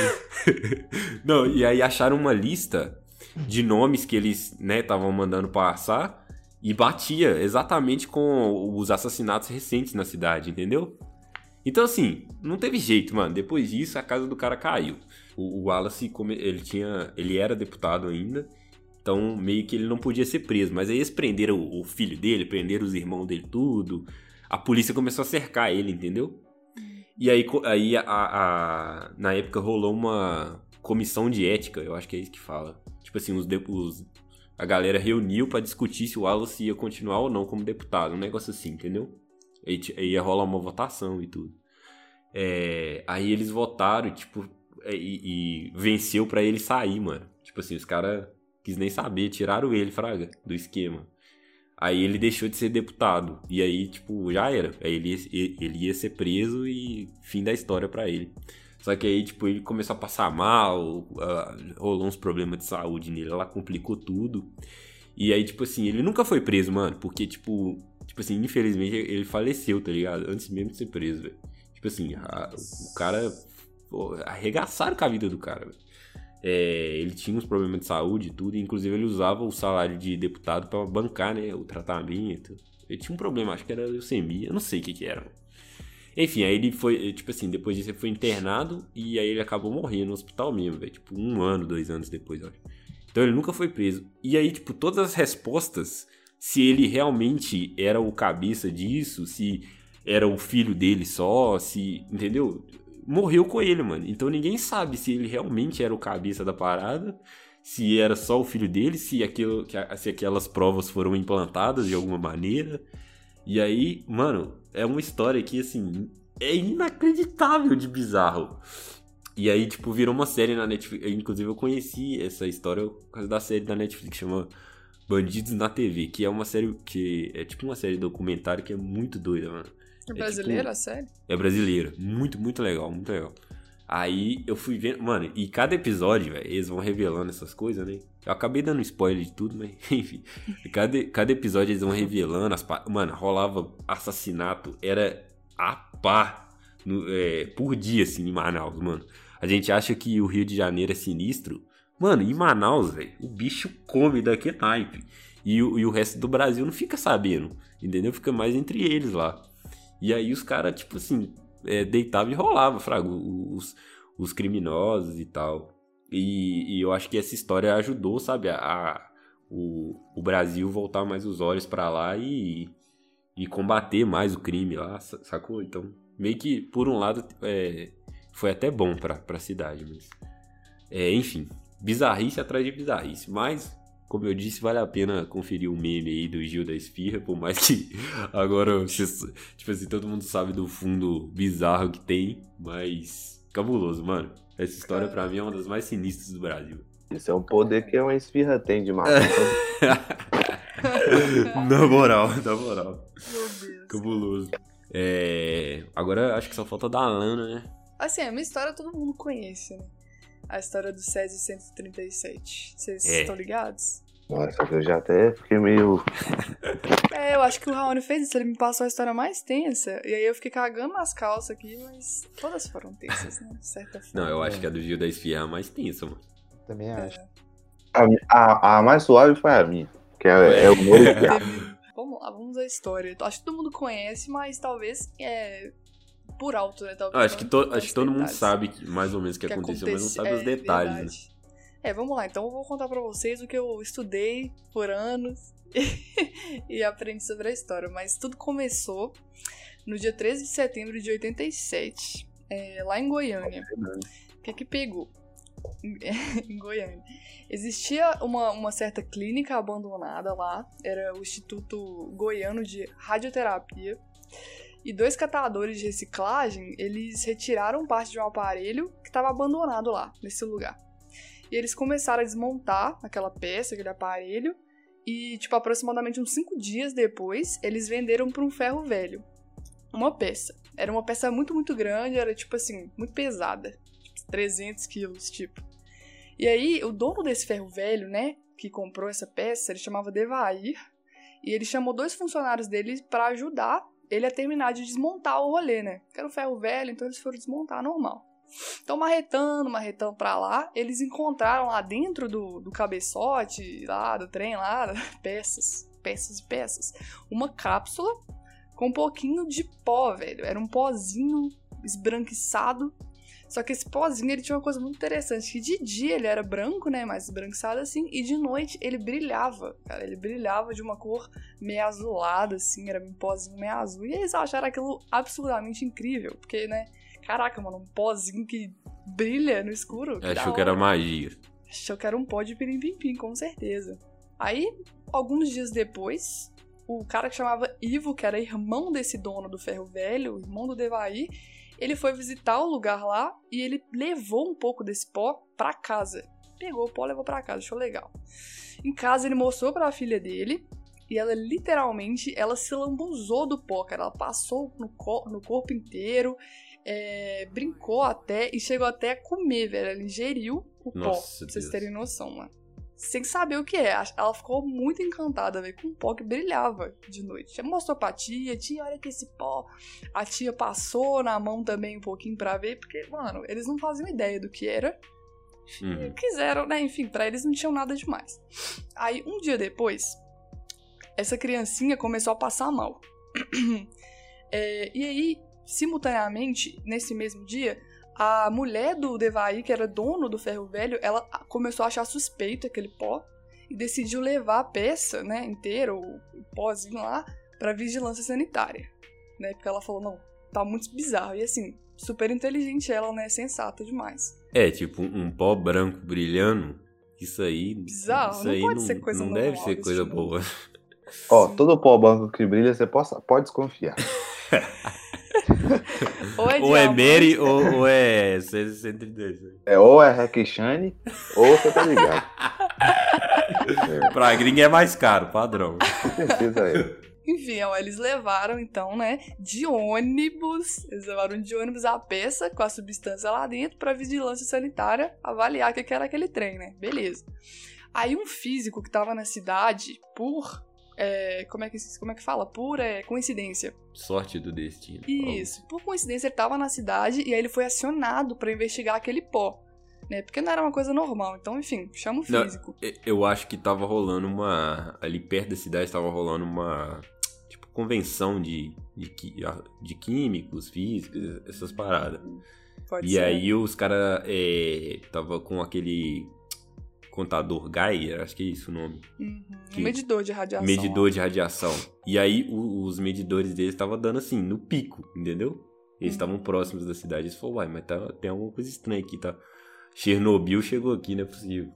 Não, e aí acharam uma lista de nomes que eles, né, estavam mandando passar e batia exatamente com os assassinatos recentes na cidade, entendeu? Então, assim, não teve jeito, mano. Depois disso, a casa do cara caiu. O, o Wallace, ele tinha. Ele era deputado ainda. Então, meio que ele não podia ser preso. Mas aí eles prenderam o, o filho dele, prenderam os irmãos dele, tudo. A polícia começou a cercar ele, entendeu? E aí, aí a, a- na época rolou uma comissão de ética, eu acho que é isso que fala. Tipo assim, os, os- a galera reuniu pra discutir se o Wallace ia continuar ou não como deputado, um negócio assim, entendeu? Aí ia rolar uma votação e tudo. É, aí eles votaram, tipo, é, e, e venceu pra ele sair, mano. Tipo assim, os caras quis nem saber, tiraram ele, fraga, do esquema. Aí ele deixou de ser deputado. E aí, tipo, já era. Aí ele, ele ia ser preso e fim da história pra ele. Só que aí, tipo, ele começou a passar mal, rolou uns problemas de saúde nele, ela complicou tudo. E aí, tipo assim, ele nunca foi preso, mano, porque, tipo, tipo assim, infelizmente ele faleceu, tá ligado? Antes mesmo de ser preso, velho. Tipo assim, a- o cara. pô, arregaçaram com a vida do cara, velho. É, ele tinha uns problemas de saúde e tudo, e inclusive ele usava o salário de deputado pra bancar, né, o tratamento. Ele tinha um problema, acho que era leucemia, eu não sei o que que era. Enfim, aí ele foi, tipo assim, depois disso ele foi internado e aí ele acabou morrendo no hospital mesmo, velho. Tipo, um ano, dois anos depois, eu acho. Então ele nunca foi preso. E aí, tipo, todas as respostas, se ele realmente era o cabeça disso, se era o filho dele só, se. Entendeu? Morreu com ele, mano. Então ninguém sabe se ele realmente era o cabeça da parada, se era só o filho dele, se, aquilo, se aquelas provas foram implantadas de alguma maneira. E aí, mano, é uma história que, assim, é inacreditável de bizarro. E aí, tipo, virou uma série na Netflix. Inclusive, eu conheci essa história por causa da série da Netflix, chama Bandidos na TV, que é uma série que é tipo uma série documentário que é muito doida, mano.
É brasileira
tipo-
a série?
É brasileira, muito, muito legal, muito legal. Aí eu fui vendo, mano, e cada episódio, velho, eles vão revelando essas coisas, né? Eu acabei dando spoiler de tudo, mas enfim. Cada, cada episódio eles vão revelando as pa- Mano, rolava assassinato, era a pá no- é, por dia, assim, em Manaus, mano. A gente acha que o Rio de Janeiro é sinistro. Mano, em Manaus, velho, o bicho come daquele naipe. E, o- e o resto do Brasil não fica sabendo, entendeu? Fica mais entre eles lá. E aí os caras, tipo assim, é, deitavam e rolavam, fraga, os, os criminosos e tal. E, e eu acho que essa história ajudou, sabe, a, a- o, o Brasil voltar mais os olhos pra lá e, e combater mais o crime lá, sa- sacou? Então, meio que, por um lado, é, foi até bom pra, pra cidade, mas... É, enfim, bizarrice atrás de bizarrice, mas... Como eu disse, vale a pena conferir o meme aí do Gil da Esfirra, por mais que agora, vocês- tipo assim, todo mundo sabe do fundo bizarro que tem, mas cabuloso, mano. Essa história pra mim é uma das mais sinistras do Brasil.
Isso é um poder que uma esfirra tem de matar.
na moral, na moral.
Meu Deus.
Cabuloso. É... Agora acho que só falta da Lana, né?
Assim, a minha história todo mundo conhece, né? A história do Césio 137. Vocês
É.
estão ligados?
Nossa, eu já até fiquei meio.
É, eu acho que o Raoni fez isso, ele me passou a história mais tensa. E aí eu fiquei cagando nas calças aqui, mas todas foram tensas, né? De certa forma.
Não, eu acho que a do Gil da Esfirra é a mais tensa, mano.
Também acho.
A, a, a mais suave foi a minha. Que é, é o Diabo.
Vamos lá, vamos à história. Eu Acho que todo mundo conhece, mas talvez é por alto, né? Talvez
acho que, to- acho que todo mundo sabe que- mais ou menos o que, aconteceu, mas não sabe os
é,
detalhes, né?
verdade. É, vamos lá. Então eu vou contar pra vocês o que eu estudei por anos e aprendi sobre a história. Mas tudo começou no dia 13 de setembro de 87, é, lá em Goiânia. O que que pegou? em Goiânia. Existia uma, uma certa clínica abandonada lá, era o Instituto Goiano de Radioterapia. E dois catadores de reciclagem, eles retiraram parte de um aparelho que estava abandonado lá, nesse lugar. E eles começaram a desmontar aquela peça, aquele aparelho, e, tipo, aproximadamente uns cinco dias depois, eles venderam para um ferro velho. Uma peça. Era uma peça muito, muito grande, era, tipo assim, muito pesada. Tipo, 300 quilos, tipo. E aí, o dono desse ferro velho, né, que comprou essa peça, ele chamava Devair, e ele chamou dois funcionários dele para ajudar ele a terminar de desmontar o rolê, né? Que era um ferro velho, então eles foram desmontar normal. Então, marretando, marretando pra lá, eles encontraram lá dentro do, do cabeçote, lá do trem, lá, peças, peças e peças, uma cápsula com um pouquinho de pó, velho. Era um pozinho esbranquiçado. Só que esse pozinho ele tinha uma coisa muito interessante, que de dia ele era branco, né, mais esbranquiçado assim, e de noite ele brilhava, cara, ele brilhava de uma cor meio azulada, assim, era um pozinho meio azul. E eles acharam aquilo absurdamente incrível, porque, né, caraca, mano, um pozinho que brilha no escuro. que
Achou que era magia.
Achou que era um pó de pirim-pim-pim, com certeza. Aí, alguns dias depois, o cara que chamava Ivo, que era irmão desse dono do ferro velho, irmão do Devaí, ele foi visitar o lugar lá e ele levou um pouco desse pó pra casa. Pegou o pó, levou pra casa, achou legal. Em casa ele mostrou pra filha dele e ela literalmente, ela se lambuzou do pó, cara. Ela passou no, co- no corpo inteiro, é, brincou até e chegou até a comer, velho. Ela ingeriu o pó,
Nossa,
pra vocês terem noção, mano. Sem saber o que é. Ela ficou muito encantada, velho, com um pó que brilhava de noite. Mostrou pra tia, tia, olha que esse pó. A tia passou na mão também um pouquinho pra ver, porque, mano, eles não faziam ideia do que era.
Uhum.
Quiseram, né? Enfim, pra eles não tinham nada demais. Aí, um dia depois, essa criancinha começou a passar mal. É, e aí, simultaneamente, nesse mesmo dia, a mulher do Devaí, que era dono do ferro velho, ela começou a achar suspeito aquele pó e decidiu levar a peça, né, inteira, o, o pozinho lá, pra vigilância sanitária. Né? Porque ela falou, não, tá muito bizarro. E assim, super inteligente ela, né? Sensata demais.
É, tipo, um pó branco brilhando. Isso aí.
Bizarro,
Isso
não
aí
pode
não,
ser coisa
não
normal
deve ser coisa
mundo.
boa.
Ó, todo pó branco que brilha, você possa, pode desconfiar.
Ou é,
Ou é Mary ou, ou é 632.
É ou é Shine, ou você tá ligado.
pra gringa é mais caro, padrão.
Com certeza é.
Enfim, ó, eles levaram então, né, de ônibus, eles levaram de ônibus a peça com a substância lá dentro pra vigilância sanitária avaliar o que que era aquele trem, né? Beleza. Aí um físico que tava na cidade por. É, como, é que, como é que fala? Por é, coincidência.
Sorte do destino.
Isso. Por coincidência, ele tava na cidade e aí ele foi acionado pra investigar aquele pó. Né? Porque não era uma coisa normal. Então, enfim, chama o
Não,
físico.
E- Eu acho que tava rolando uma. Ali perto da cidade tava rolando uma. Tipo, convenção de, de, de químicos, físicos, essas paradas.
Pode
E
ser.
aí os caras é, tava com aquele contador Geiger, acho que é isso o nome.
Uhum.
que-
medidor de radiação.
medidor de radiação. E aí o- os medidores deles estavam dando assim, no pico, entendeu? Eles
Uhum.
estavam próximos da cidade. Eles falaram, uai, mas tá, tem alguma coisa estranha aqui, tá? Chernobyl chegou aqui, não é possível.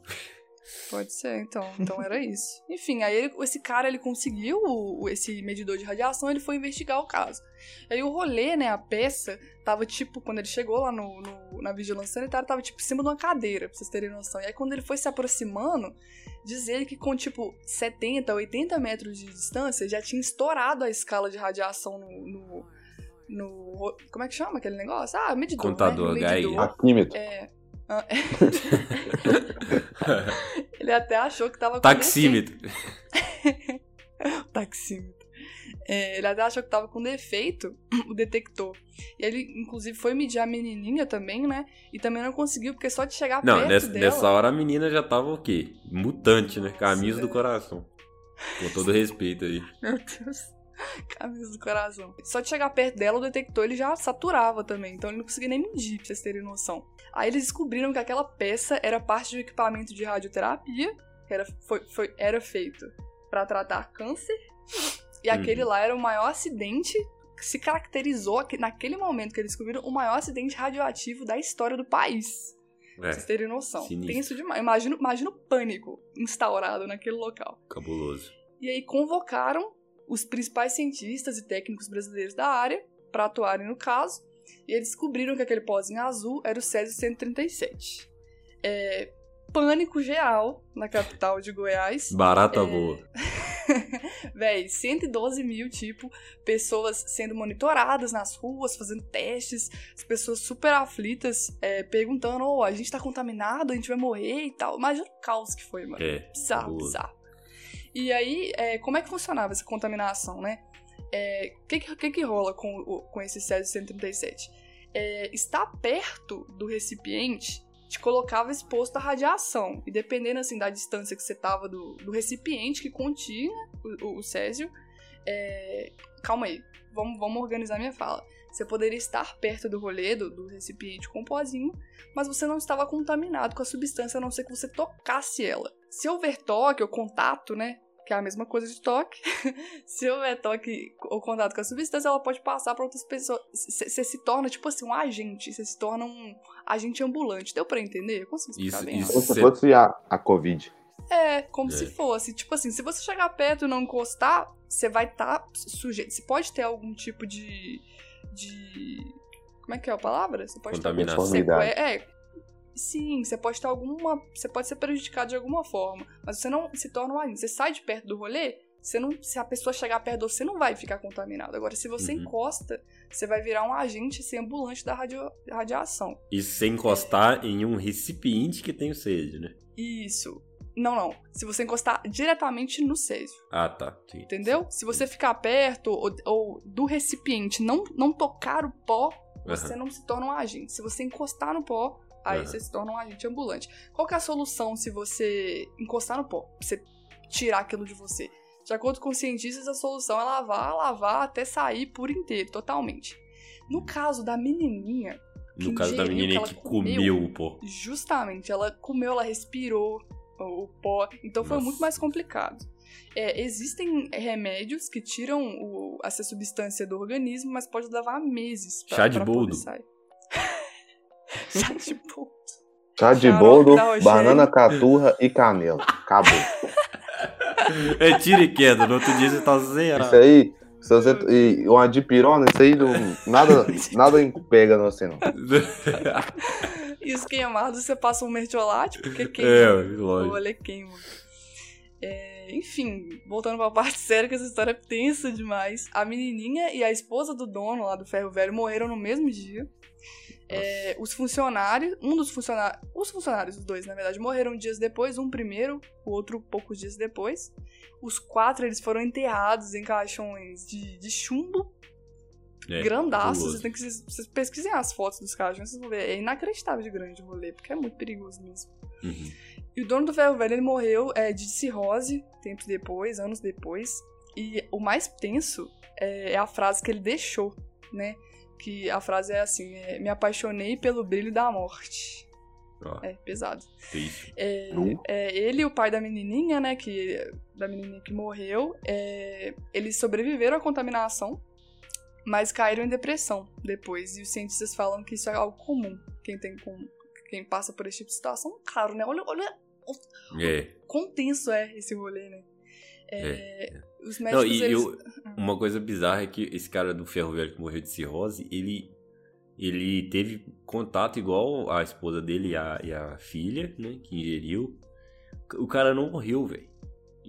Pode ser, então. Então era isso. Enfim, aí ele- esse cara ele conseguiu o- o- esse medidor de radiação, ele foi investigar o caso. Aí o rolê, né, a peça, tava tipo, quando ele chegou lá no, no- na vigilância sanitária, tava tipo em cima de uma cadeira, pra vocês terem noção. E aí quando ele foi se aproximando, diz ele que com tipo 70, 80 metros de distância já tinha estourado a escala de radiação no. no, no- como é que chama aquele negócio? Ah, medidor.
Contador,
né? Medidor.
Aquímetro.
É. Ah, ele até achou que tava com
Taxímetro.
defeito. Taxímetro. É, ele até achou que tava com defeito o detector. E ele, inclusive, foi medir a menininha também, né? E também não conseguiu, porque só de chegar
Não,
perto
nessa,
dela...
nessa hora a menina já tava o quê? Mutante, né? Caminhos do
velho.
coração. Com todo respeito aí.
Meu Deus. Camisa do coração. Só de chegar perto dela, o detector ele já saturava também. Então ele não conseguia nem medir, pra vocês terem noção. Aí eles descobriram que aquela peça era parte um equipamento de radioterapia, que era, foi, foi- era feito pra tratar câncer. E
Uhum.
aquele lá era o maior acidente que se caracterizou naquele momento que eles descobriram o maior acidente radioativo da história do país. Pra
É,
vocês terem noção.
sinistro.
Tenso demais. Imagina, imagina o pânico instaurado naquele local.
cabuloso.
E aí convocaram os principais cientistas e técnicos brasileiros da área para atuarem no caso. E eles descobriram que aquele pozinho azul era o Césio 137. É, pânico geral na capital de Goiás.
Barata
É.
boa.
Véi, 112 mil, tipo, pessoas sendo monitoradas nas ruas, fazendo testes, as pessoas super aflitas, é, perguntando, ô, a gente tá contaminado, a gente vai morrer e tal. Imagina o caos que foi, mano.
É.
Bizarro,
cabuloso.
bizarro. E aí, é, como é que funcionava essa contaminação, né? O que, que, que que rola com, com esse Césio 137? É, estar perto do recipiente te colocava exposto à radiação. E dependendo, assim, da distância que você tava do, do recipiente que continha o, o, Césio... é, Calma aí, vamos, vamos organizar minha fala. Você poderia estar perto do rolê, do, do recipiente com pozinho, mas você não estava contaminado com a substância, a não ser que você tocasse ela. Se houver toque ou contato, né? Que é a mesma coisa de toque. se houver toque ou contato com a substância, ela pode passar para outras pessoas. Você se torna, tipo assim, um agente. Você se torna um agente ambulante. Deu pra entender? Eu consigo explicar
Isso-
bem?
isso-
Como se fosse a, a Covid.
É, como
É.
se fosse. Tipo assim, se você chegar perto e não encostar, você vai estar sujeito. Você pode ter algum tipo de. de. Como é que é a palavra? Você pode ter algum tipo de
Contaminação.
sequela. É. Sim, você pode ter alguma. Você pode ser prejudicado de alguma forma. Mas você não se torna um agente. Você sai de perto do rolê. Você não, se a pessoa chegar perto de você, não vai ficar contaminado. Agora, se você
Uhum.
encosta, você vai virar um agente assim, ambulante da radio, radiação.
Isso sem encostar em um recipiente que tem o sede, né?
Isso. Não, não. Se você encostar diretamente no césio.
Ah, tá. Sim.
Entendeu? Se você ficar perto ou, ou do recipiente, não, não tocar o pó, você
Aham.
não se torna um agente. Se você encostar no pó, aí
Aham.
você se torna um agente ambulante. Qual que é a solução se você encostar no pó? Você tirar aquilo de você? De acordo com os cientistas, a solução é lavar, lavar até sair por inteiro, totalmente. No caso da menininha,
No caso da menina
que
que comeu,
comeu.
o pó.
justamente, ela comeu, ela respirou o, pó, então foi
Nossa.
muito mais complicado. É, existem remédios que tiram o- essa substância do organismo, mas pode levar meses pra,
Chá de
pra
boldo.
sair. Chá de boldo.
Chá de
Xarope
boldo, banana caturra e canela. Acabou.
É tira e queda, no outro dia você tá zerado.
Isso aí, se você, e uma dipirona, isso aí não, nada, nada pega no você não.
E os queimados, você passa um mertiolate, porque queima.
é,
O
lógico.
olho queima. É, enfim, voltando pra parte séria, que essa história é tensa demais. A menininha e a esposa do dono lá do Ferro Velho morreram no mesmo dia. É, os funcionários, um dos funcionários, os funcionários, os dois, na verdade, morreram dias depois, um primeiro, o outro poucos dias depois. Os quatro, eles foram enterrados em caixões de, de chumbo,
É,
grandaços.
cabuloso.
Vocês têm que vocês, vocês pesquisem as fotos dos caixões, vocês vão ver. É inacreditável de grande o rolê, porque é muito perigoso mesmo.
Uhum.
E o dono do ferro velho, ele morreu é, de cirrose, tempos depois, anos depois. E o mais tenso é, é a frase que ele deixou, né? Que a frase é assim, é, me apaixonei pelo brilho da morte. É, pesado. É, é, ele e o pai da menininha, né, que, da menininha que morreu, é, eles sobreviveram à contaminação, mas caíram em depressão depois. E os cientistas falam que isso é algo comum. Quem tem com, quem passa por esse tipo de situação, claro, né? Olha, olha
É.
quão tenso é esse rolê, né? É, Os
Não,
médicos,
e
eles...
eu, uma coisa bizarra é que esse cara do ferro velho que morreu de cirrose, ele, ele teve contato igual a esposa dele e a, e a filha, né, que ingeriu. O cara não morreu, velho.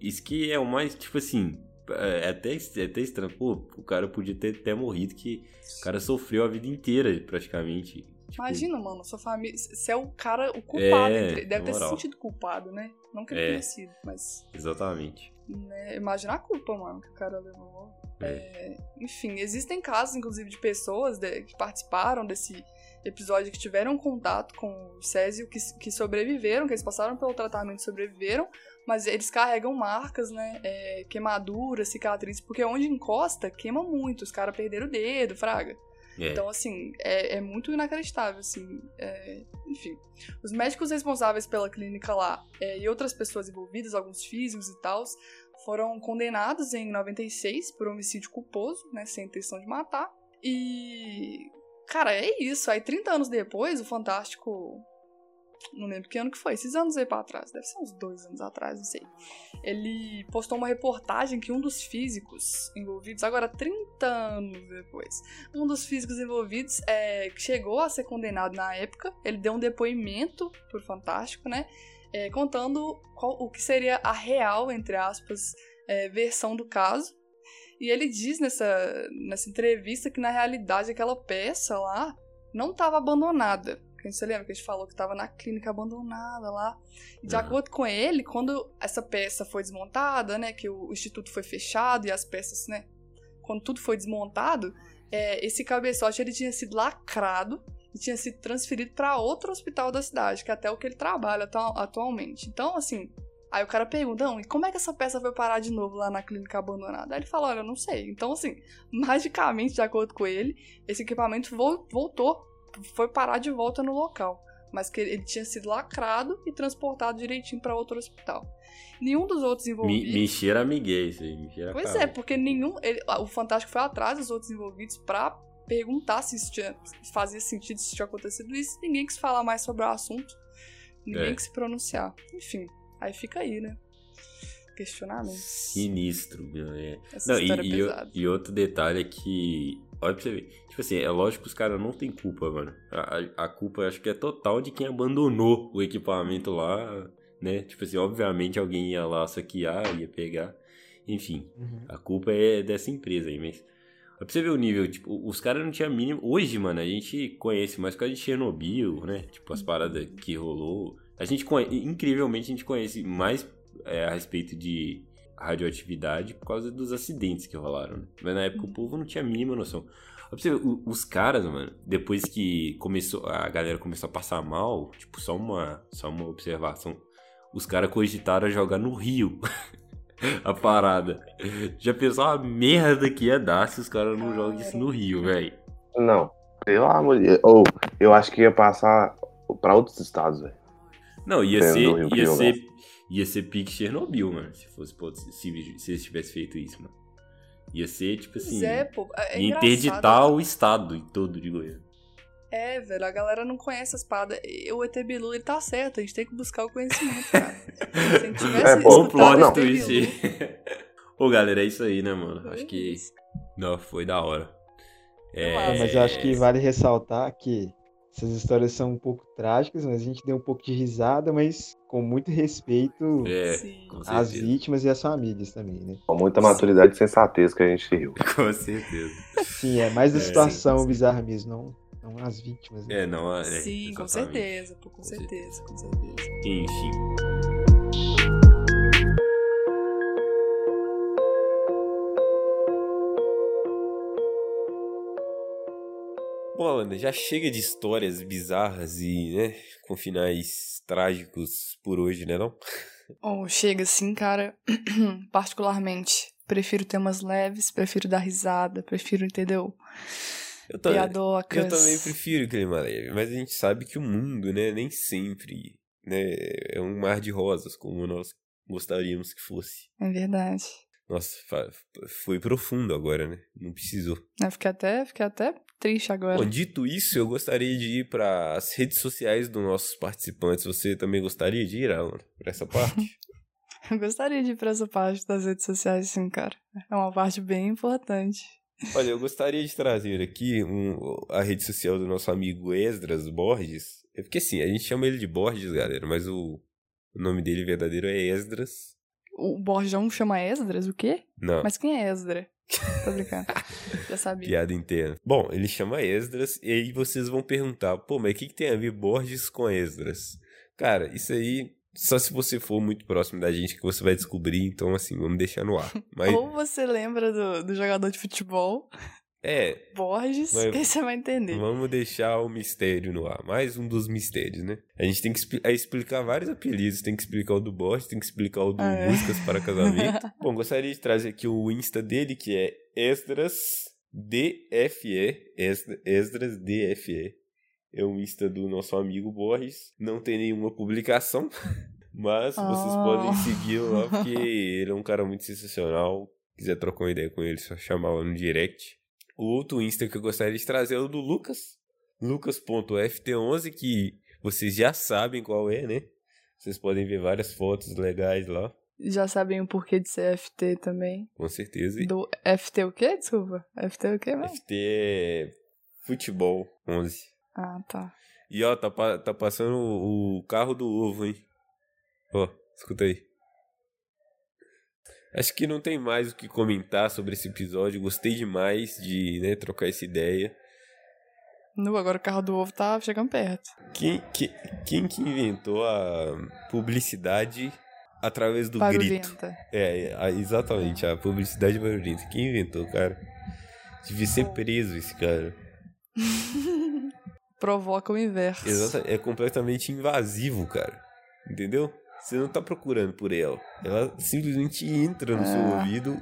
Isso que é o mais, tipo assim, é até, é até estranho. Pô, o cara podia ter até morrido, que o cara sofreu a vida inteira, praticamente. Tipo,
Imagina, mano, sua família. Você é o cara, o culpado.
É,
entre- Deve ter se sentido culpado, né? Não que ele
É.
tenha sido, mas.
Exatamente.
Né, imagina a culpa, mano, que o cara levou.
É.
É, enfim, existem casos, inclusive, de pessoas de- que participaram desse episódio que tiveram contato com o Césio, que, que sobreviveram, que eles passaram pelo tratamento e sobreviveram, mas eles carregam marcas, né? é, queimaduras, cicatrizes, porque onde encosta, queima muito. Os caras perderam o dedo, fraga.
É.
Então, assim, é, é muito inacreditável, assim. é, enfim, os médicos responsáveis pela clínica lá é, e outras pessoas envolvidas, alguns físicos e tal, foram condenados em 96 por homicídio culposo, né, sem intenção de matar. E, cara, é isso. Aí, 30 anos depois, o Fantástico... Não lembro que ano que foi, esses anos aí pra trás, deve ser uns dois anos atrás, não sei. Ele postou uma reportagem que um dos físicos envolvidos, agora 30 anos depois, um dos físicos envolvidos é, chegou a ser condenado na época. Ele deu um depoimento pro Fantástico, né? é, contando qual- o que seria a real, entre aspas, é, versão do caso. E ele diz nessa, nessa entrevista que, na realidade, aquela peça lá não estava abandonada. Que Você lembra que a gente falou que estava na clínica abandonada lá? E de
Aham.
acordo com ele, quando essa peça foi desmontada, né, que o instituto foi fechado e as peças, né, quando tudo foi desmontado, é, esse cabeçote ele tinha sido lacrado e tinha sido transferido para outro hospital da cidade, que é até o que ele trabalha atu- atualmente. Então, assim, aí o cara pergunta, não, e como é que essa peça foi parar de novo lá na clínica abandonada? Aí ele fala, olha, eu não sei. Então, assim, magicamente, de acordo com ele, esse equipamento vol- voltou, foi parar de volta no local. Mas que ele tinha sido lacrado e transportado direitinho para outro hospital. Nenhum dos outros
Me,
envolvidos.
me cheira amiguei isso aí, me cheira
Pois
cara.
é, porque nenhum. ele- o Fantástico foi atrás dos outros envolvidos pra perguntar se isso tinha, se fazia sentido, se tinha acontecido isso. Ninguém quis falar mais sobre o assunto. Ninguém
É.
quis se pronunciar. Enfim, aí fica aí, né? Questionamento.
Sinistro, meu. É.
Essa
Não, e,
é
e e outro detalhe é que. Olha pra você ver. Tipo assim, é lógico que os caras não têm culpa, mano. A, a- culpa acho que é total de quem abandonou o equipamento lá, né? Tipo assim, obviamente alguém ia lá saquear, ia pegar. Enfim,
Uhum.
a culpa é dessa empresa aí, mas. Pra você ver o nível, tipo, os caras não tinham mínimo. Hoje, mano, a gente conhece mais por causa de Chernobyl, né? Tipo, as paradas que rolou. A gente conhece, incrivelmente, a gente conhece mais é, a respeito de radioatividade por causa dos acidentes que rolaram, né? Mas na época o povo não tinha a mínima noção. Pra você ver, o- os caras, mano, depois que começou, a galera começou a passar mal, tipo, só uma, só uma observação. Os caras cogitaram a jogar no Rio. a parada. Já pensou a merda que ia dar se os caras não jogam isso no Rio, velho?
Não, pelo amor de Deus. Ou, eu acho que ia passar pra outros estados, velho.
Não, ia
É,
ser, ia ser, ia ser pique Chernobyl, mano, se fosse, pô, se, se eles tivessem feito isso, mano. Ia ser, tipo assim,
é, pô. É, é
interditar o estado todo de Goiânia.
É, velho, a galera não conhece as paradas. E O ET Bilu, ele tá certo, a gente tem que buscar o conhecimento, cara. Se a gente tivesse
É, pô,
Bom plot
o ET
twist
Bilu,
aí. Ô, galera, é isso aí, né, mano? Acho
é
que. Não, foi da hora.
É,
Ah, mas eu acho que vale ressaltar que Essas histórias são um pouco trágicas, mas a gente deu um pouco de risada, mas com muito respeito
É,
Sim.
às vítimas e às famílias também, né?
Com muita maturidade e sensatez que a gente riu.
Com certeza.
Sim, é mais da
É,
situação
sim.
bizarra mesmo, não, não as vítimas. Né?
É, não, é,
Sim, com certeza, pô, com
Com
certeza, com certeza.
Enfim. Bom, Alana, já chega de histórias bizarras e, né, com finais trágicos por hoje, né, não?
Oh, chega assim, cara. Particularmente, prefiro temas leves, prefiro dar risada, prefiro, entendeu?
Eu, também-
Piadocas.
eu também prefiro clima leve, mas a gente sabe que o mundo, né, nem sempre, né, é um mar de rosas como nós gostaríamos que fosse.
É verdade.
Nossa, foi profundo agora, né? Não precisou.
Eu fiquei até, fiquei até triste agora.
Bom, dito isso, eu gostaria de ir para as redes sociais dos nossos participantes. Você também gostaria de ir, Alan, para essa parte?
Eu gostaria de ir pra essa parte das redes sociais, sim, cara. É uma parte bem importante.
Olha, eu gostaria de trazer aqui um- a rede social do nosso amigo Esdras Borges. É porque assim, a gente chama ele de Borges, galera, mas o, o nome dele verdadeiro é Esdras.
O Borjão chama Esdras, o quê?
Não,
Mas quem é Esdra? Tô brincando. Já sabia.
piada interna. Bom, ele chama Esdras e aí vocês vão perguntar, pô, mas o que, que tem a ver Borges com Esdras? Cara, isso aí só se você for muito próximo da gente que você vai descobrir, então assim, vamos deixar no ar. Mas
Ou você lembra do, do jogador de futebol,
é,
Borges,
Mas-
você vai entender.
Vamos deixar o mistério no ar. Mais um dos mistérios, né? A gente tem que expli- é explicar vários apelidos. Tem que explicar o do Borges, tem que explicar o do
É.
Músicas para Casamento. Bom, gostaria de trazer aqui o Insta dele, que é Esdras DFE. Esdra- Esdras DFE. É o Insta do nosso amigo Borges. Não tem nenhuma publicação, mas vocês
Oh.
podem segui-lo lá, porque ele é um cara muito sensacional. Quiser trocar uma ideia com ele, só chamar lá no direct. O outro Insta que eu gostaria de trazer é o do Lucas. Lucas.ft11, que vocês já sabem qual é, né? Vocês podem ver várias fotos legais lá,
Já sabem o porquê de ser FT também.
com certeza. E
Do FT o quê? Desculpa. FT o quê, mesmo?
FT é Futebol 11.
Ah, tá.
E ó, tá, tá passando o, o carro do ovo, hein? Ó, escuta aí. Acho que não tem mais o que comentar sobre esse episódio. Gostei demais de né, trocar essa ideia.
Nu, agora o carro do ovo tá chegando perto.
Quem, que- quem que inventou a publicidade através do grito?
Barulhenta.
É, a- exatamente, a publicidade barulhenta. Quem inventou, cara? Devia ser preso esse cara.
Provoca o inverso.
Exata, é completamente invasivo, cara. Entendeu? Você não tá procurando por ela. Ela simplesmente entra no seu
É.
ouvido.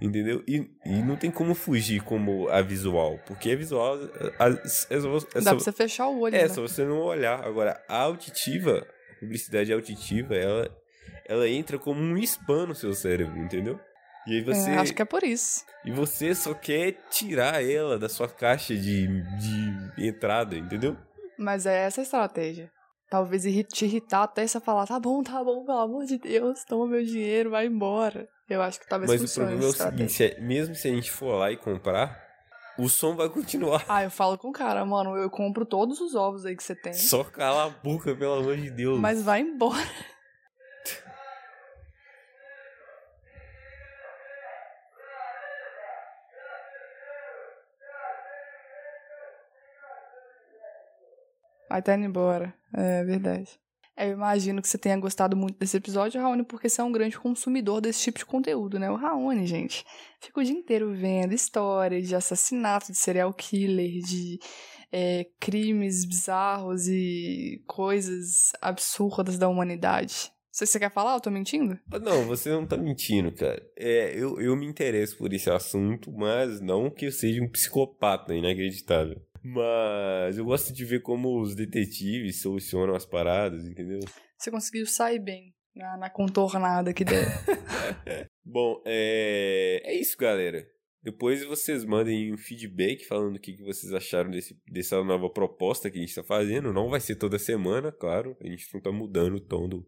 Entendeu? E, e não tem como fugir como a visual. Porque a visual. a- a- é só- é
Dá
só-
pra você fechar o olho,
É,
né?
só você não olhar. Agora, a auditiva, a publicidade auditiva, ela, ela entra como um spam no seu cérebro, entendeu? E aí você.
É, acho que é por isso.
E você só quer tirar ela da sua caixa de, de entrada, entendeu?
Mas é essa a estratégia. Talvez te irritar até você falar, tá bom, tá bom, pelo amor de Deus, toma meu dinheiro, vai embora. Eu acho que talvez
Mas o problema é o seguinte: se é- mesmo se a gente for lá e comprar, o som vai continuar.
Ah, eu falo com o cara, mano, eu compro todos os ovos aí que você tem.
Só cala a boca, pelo amor de Deus.
Mas vai embora. Vai tá indo embora. É verdade. Eu imagino que você tenha gostado muito desse episódio, Raoni, porque você é um grande consumidor desse tipo de conteúdo, né? O Raoni, gente, fica o dia inteiro vendo histórias de assassinato, de serial killer, de é, crimes bizarros e coisas absurdas da humanidade. Você, você quer falar? Eu tô mentindo?
Ah, Não, você não tá mentindo, cara. É, eu, eu me interesso por esse assunto, mas não que eu seja um psicopata inacreditável. Mas eu gosto de ver como os detetives solucionam as paradas, entendeu?
Você conseguiu sair bem na, na contornada que der.
Bom, é, é isso, galera. Depois vocês mandem um feedback falando o que que vocês acharam desse, dessa nova proposta que a gente tá fazendo. Não vai ser toda semana, claro. A gente não tá mudando o tom do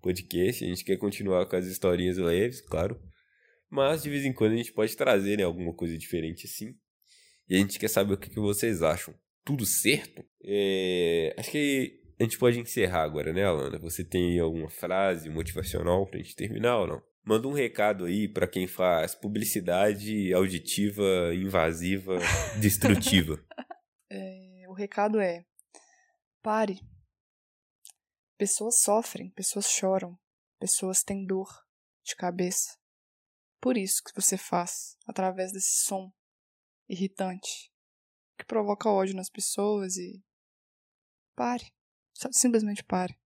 podcast. A gente quer continuar com as historinhas leves, claro. Mas de vez em quando a gente pode trazer né, alguma coisa diferente assim. E a gente quer saber o que, que vocês acham. tudo certo. É, acho que a gente pode encerrar agora, né, Alana? Você tem alguma frase motivacional pra gente terminar ou não? Manda um recado aí para quem faz publicidade auditiva, invasiva, destrutiva.
É, o recado é: pare. Pessoas sofrem, pessoas choram, pessoas têm dor de cabeça. Por isso que você faz, através desse som irritante que provoca ódio nas pessoas e pare. Simplesmente pare.